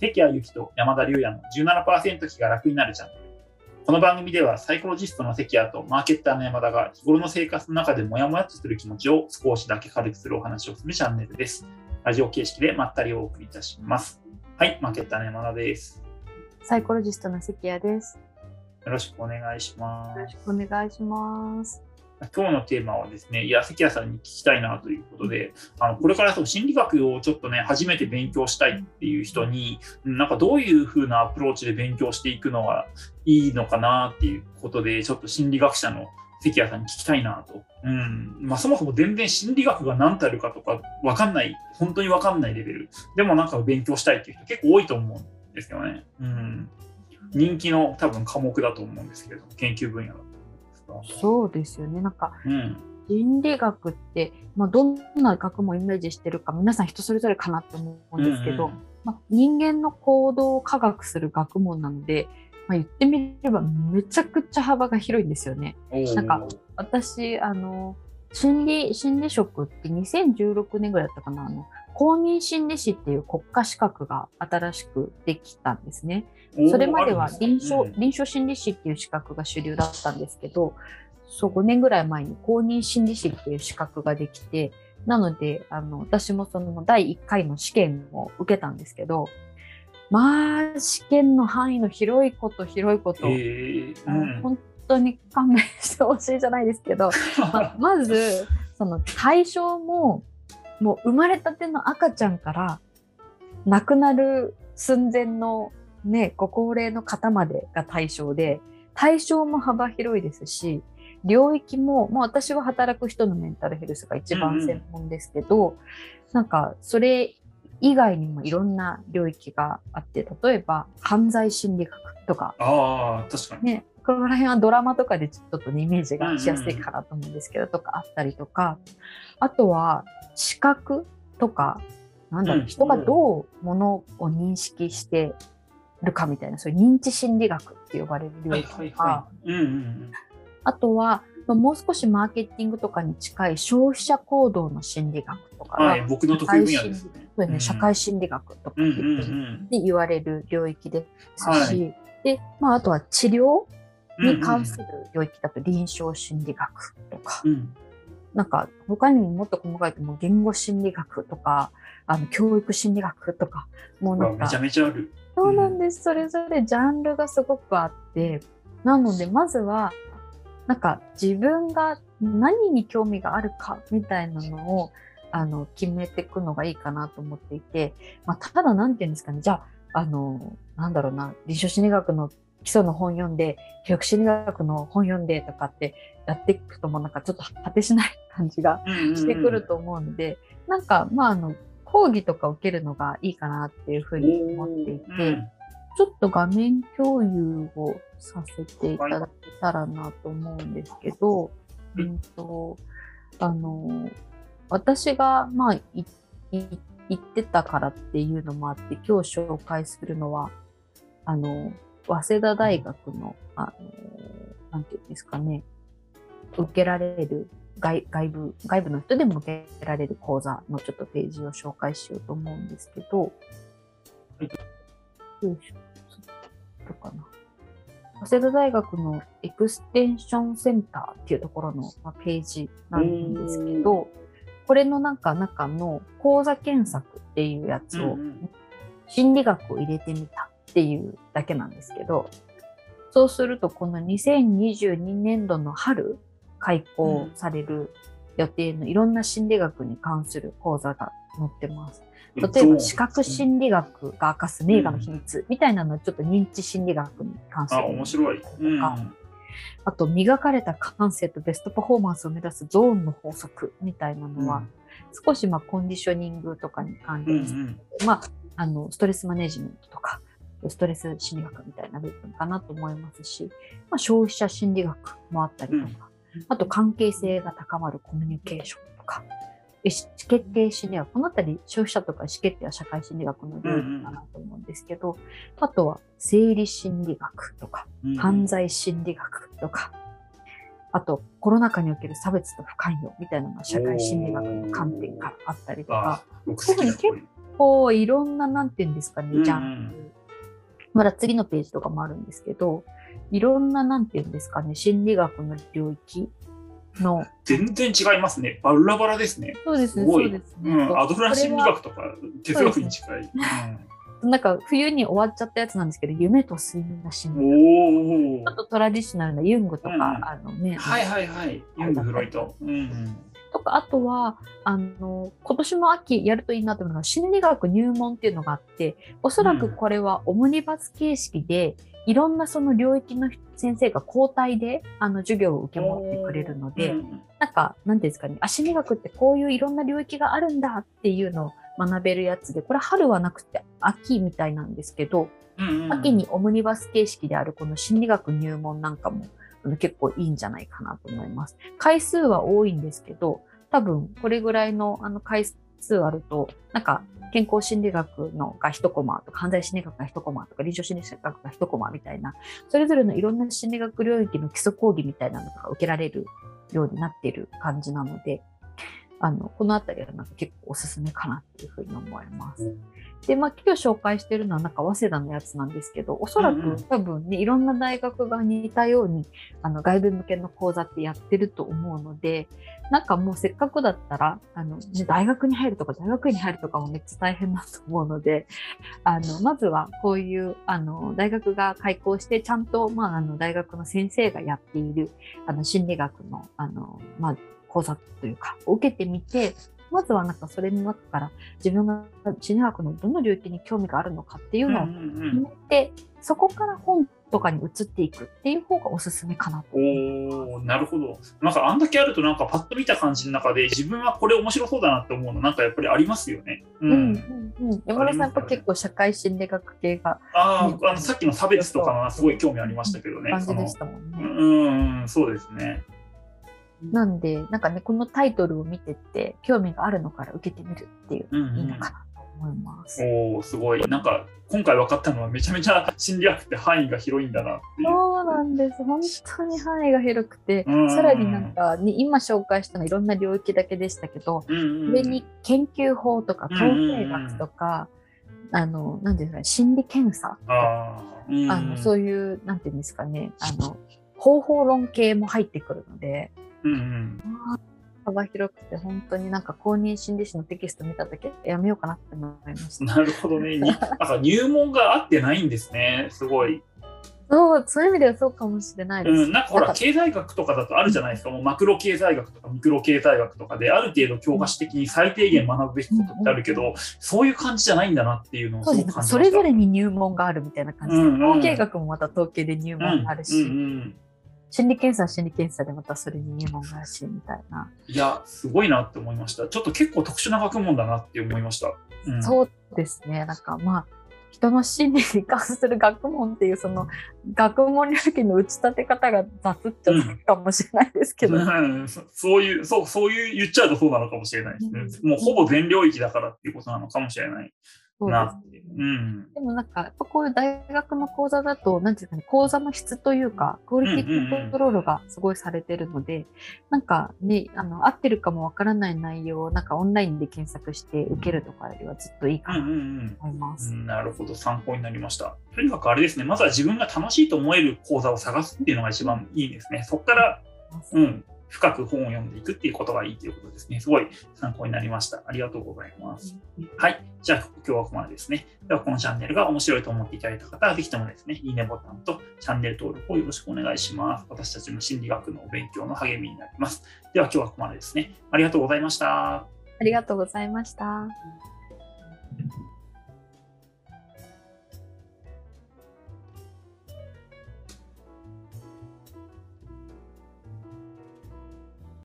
関谷由紀と山田龍也の17%気が楽になるチャンネル。この番組ではサイコロジストの関谷とマーケッターの山田が日頃の生活の中でモヤモヤとする気持ちを少しだけ軽くするお話をするチャンネルです。ラジオ形式でまったりお送りいたします。はい、マーケッターの山田です。サイコロジストの関谷です。よろしくお願いしまよろしす。くお願いします。今日のテーマはですね、いや、関谷さんに聞きたいなということで、あのこれからそう心理学をちょっとね、初めて勉強したいっていう人に、なんかどういう風なアプローチで勉強していくのがいいのかなっていうことで、ちょっと心理学者の関谷さんに聞きたいなと。うんまあ、そもそも全然心理学が何たるかとか分かんない、本当に分かんないレベル。でもなんか勉強したいっていう人結構多いと思うんですよね。うん、人気の多分科目だと思うんですけれども、研究分野だと。そうですよね。なんかうん。心理学って、まあ、どんな学問をイメージしてるか皆さん人それぞれかなって思うんですけど、うんうん。まあ、人間の行動を科学する学問なので、まあ、言ってみればめちゃくちゃ幅が広いんですよね。なんか私あの心理心理職って2016年ぐらいだったかな。あの公認心理師っていう国家資格が新しくできたんですね。それまでは臨床,、臨床心理師っていう資格が主流だったんですけど、そう5年ぐらい前に公認心理師っていう資格ができて、なので、あの、私もその第1回の試験を受けたんですけど、まあ、試験の範囲の広いこと広いこと、えーうん。本当に勘弁してほしいじゃないですけど、ままず、その対象も、もう生まれたての赤ちゃんから亡くなる寸前のね、ご高齢の方までが対象で、対象も幅広いですし、領域も、もう私は働く人のメンタルヘルスが一番専門ですけど、なんかそれ以外にもいろんな領域があって、例えば犯罪心理学とか、ああ、確かに。ね、この辺はドラマとかでちょっとねイメージがしやすいかなと思うんですけど、とかあったりとか、あとは視覚とか、なんだろう、うん。人がどうものを認識してるかみたいな、そういう認知心理学って呼ばれる領はい域とか、あとは、まあもう少しマーケティングとかに近い消費者行動の心理学とかはい、僕の得意分野ですね。そう社会心理学とかって言われる領域ですはし、で、まあ、あとは治療うん。に関する領域だと臨床心理学とか、うん。なんか他にももっと細かいともう言語心理学とか、あの教育心理学とか、もううわめちゃなんか、めちゃある。そうなんです。それぞれジャンルがすごくあって、なのでまずは、なんか自分が何に興味があるかみたいなのを、あの、決めていくのがいいかなと思っていて、まあ、ただなんていうんですかね、じゃあ、あの、なんだろうな、臨床心理学の基礎の本読んで、教育心理学の本読んでとかってやっていくともうなんかちょっと果てしない感じがしてくると思うんで、なんか、まあ、あの、講義とか受けるのがいいかなっていうふうに思っていて、うんちょっと画面共有をさせていただけたらなと思うんですけど、いうんと、あの、私が、まあ、言ってたからっていうのもあって、今日紹介するのは、あの、早稲田大学の、あの、なんていうんですかね、受けられる外外部、外部の人でも受けられる講座のちょっとページを紹介しようと思うんですけど、はいよいしょ、ちょっとかな。早稲田大学のエクステンションセンターっていうところのまあページなんですけど、これのなんか中の講座検索っていうやつを心理学を入れてみたっていうだけなんですけど、そうするとこの2022年度の春開講される予定のいろんな心理学に関する講座が載ってます。例えば視覚心理学が明かす名画の秘密みたいなのをちょっと認知心理学に関するあ、面白い。うん。あと磨かれた感性とベストパフォーマンスを目指すゾーンの法則みたいなのは、少しまあコンディショニングとかに関うんう連して、ん。まあ、あのストレスマネジメントとかストレス心理学みたいな部分かなと思いますし、まあ、消費者心理学もあったりとか、あと関係性が高まるコミュニケーションとか意思決定心理学このあたり消費者とか意思決定は社会心理学の領域かなと思うんですけど、あとは生理心理学とかうん犯罪心理学とか、あとコロナ禍における差別と不寛容みたいなのが社会心理学の観点からあったりとかあ、僕好きだこれこう。いろんななんていうんですかね、うんうん。ジャンル。まだ次のページとかもあるんですけど、いろんななんていうんですかね、心理学の領域の、全然違いますね。バラバラですね。そうですね、すごいそうですね。うん、アドラー心理学とか哲学に近い。なんか冬に終わっちゃったやつなんですけど、夢と睡眠の心うん理学。おおちょっ。とトラディショナルなユングとか、うんあのね、はいはいはい。ユング・フロイト。うんうん。とか、あとは、あの、今年も秋やるといいなと思うのが、心理学入門っていうのがあって、おそらくこれはオムニバス形式で、いろんなその領域の先生が交代で、あの、授業を受け持ってくれるので、うん。なんか、んですかね、あ、心理学ってこういういろんな領域があるんだっていうのを学べるやつで、これ春はなくて秋みたいなんですけど、うんうん。秋にオムニバス形式であるこの心理学入門なんかもあの結構いいんじゃないかなと思います。回数は多いんですけど、多分これぐらいのあの回数あると、なんか健康心理学のが1コマとか、犯罪心理学が1コマとか、臨床心理学が1コマみたいな、それぞれのいろんな心理学領域の基礎講義みたいなのが受けられるようになっている感じなので、あの、このあたりはなんか結構おすすめかなっていうふうに思います。で、まあ、今日紹介してるのはなんか早稲田のやつなんですけど、おそらく多分ね、いろんな大学が似たように、あの、外部向けの講座ってやってると思うので、なんかもうせっかくだったら、あの、ね大学に入るとか大学院に入るとかもめっちゃ大変だと思うので、あの、まずはこういう、あの、大学が開校して、ちゃんと、まあ、あの、大学の先生がやっている、あの、心理学の、あの、まあ、講座というか、を受けてみて、まずはなんかそれの中から自分が心理学のどの領域に興味があるのかっていうのをうんうん決めて、そこから本とかに移っていくっていう方がおすすめかなと。おおなるほど。なんかあんだけあるとなんかパッと見た感じの中で自分はこれ面白そうだなって思うのなんかやっぱりありますよね。う。うんんうんうん、山田さんやっぱ結構社会心理学系があーあのさっきの差別とかすごい興味ありましたけどね。感じでしたもんね。うんうんそうですね。なんで、なんかね、このタイトルを見てって、興味があるのから受けてみるっていううんうんいいのかなと思います。おおすごい。なんか今回分かったのはめちゃめちゃ心理学って範囲が広いんだなっていう。そうなんです。本当に範囲が広くて、うんさらになんか、ね、今紹介したのはいろんな領域だけでしたけど、うんうんそれに研究法とかうん統計学とか、あの、なんていうんですかね、心理検査とか、うんあの、そういう、なんていうんですかね、あの、方法論系も入ってくるので、うんうん幅広くて、本当になんか公認心理師のテキスト見たとき、やめようかなって思いました。なるほどね。になんか入門が合ってないんですね。すごい。そう、そういう意味ではそうかもしれないです。うん、なんかほら、経済学とかだとあるじゃないですか、もうマクロ経済学とかミクロ経済学とかで、ある程度教科書的に最低限学ぶべきことってあるけど、そういう感じじゃないんだなっていうのをすそうで。それぞれに入門があるみたいな感じで、うんうん統計学もまた統計で入門があるし、うんうんうん心理検査は心理検査でまたそれに入門があるし、みたいな。いや、すごいなって思いました。ちょっと結構特殊な学問だなって思いました。うん、そうですね。なんかまあ、人の心理に関する学問っていう、その学問領域の打ち立て方が雑っちゃ雑かもしれないですけど、うんそそういう、そう、そういう言っちゃうとそうなのかもしれないですね。うんもうほぼ全領域だからっていうことなのかもしれないなですっていう。うん。でもなんか、やっぱこういう大学の講座だと、なんていうかね、講座の質というか、クオリティコントロールがすごいされてるので、なんかね、あの、合ってるかもわからない内容を、なんかオンラインで検索して受けるとかよりはずっといいかなんとうん。思います。うんなるほど、参考になりました。とにかくあれですね、まずは自分が楽しいと思える講座を探すっていうのが一番いいですね。そこから、うん、深く本を読んでいくっていうことがいいということですね。すごい参考になりました。ありがとうございます。はい。じゃあ、今日はここまでですね。では、このチャンネルが面白いと思っていただいた方は、ぜひともですね、いいねボタンとチャンネル登録をよろしくお願いします。私たちの心理学のお勉強の励みになります。では、今日はここまでですね。ありがとうございました。ありがとうございました。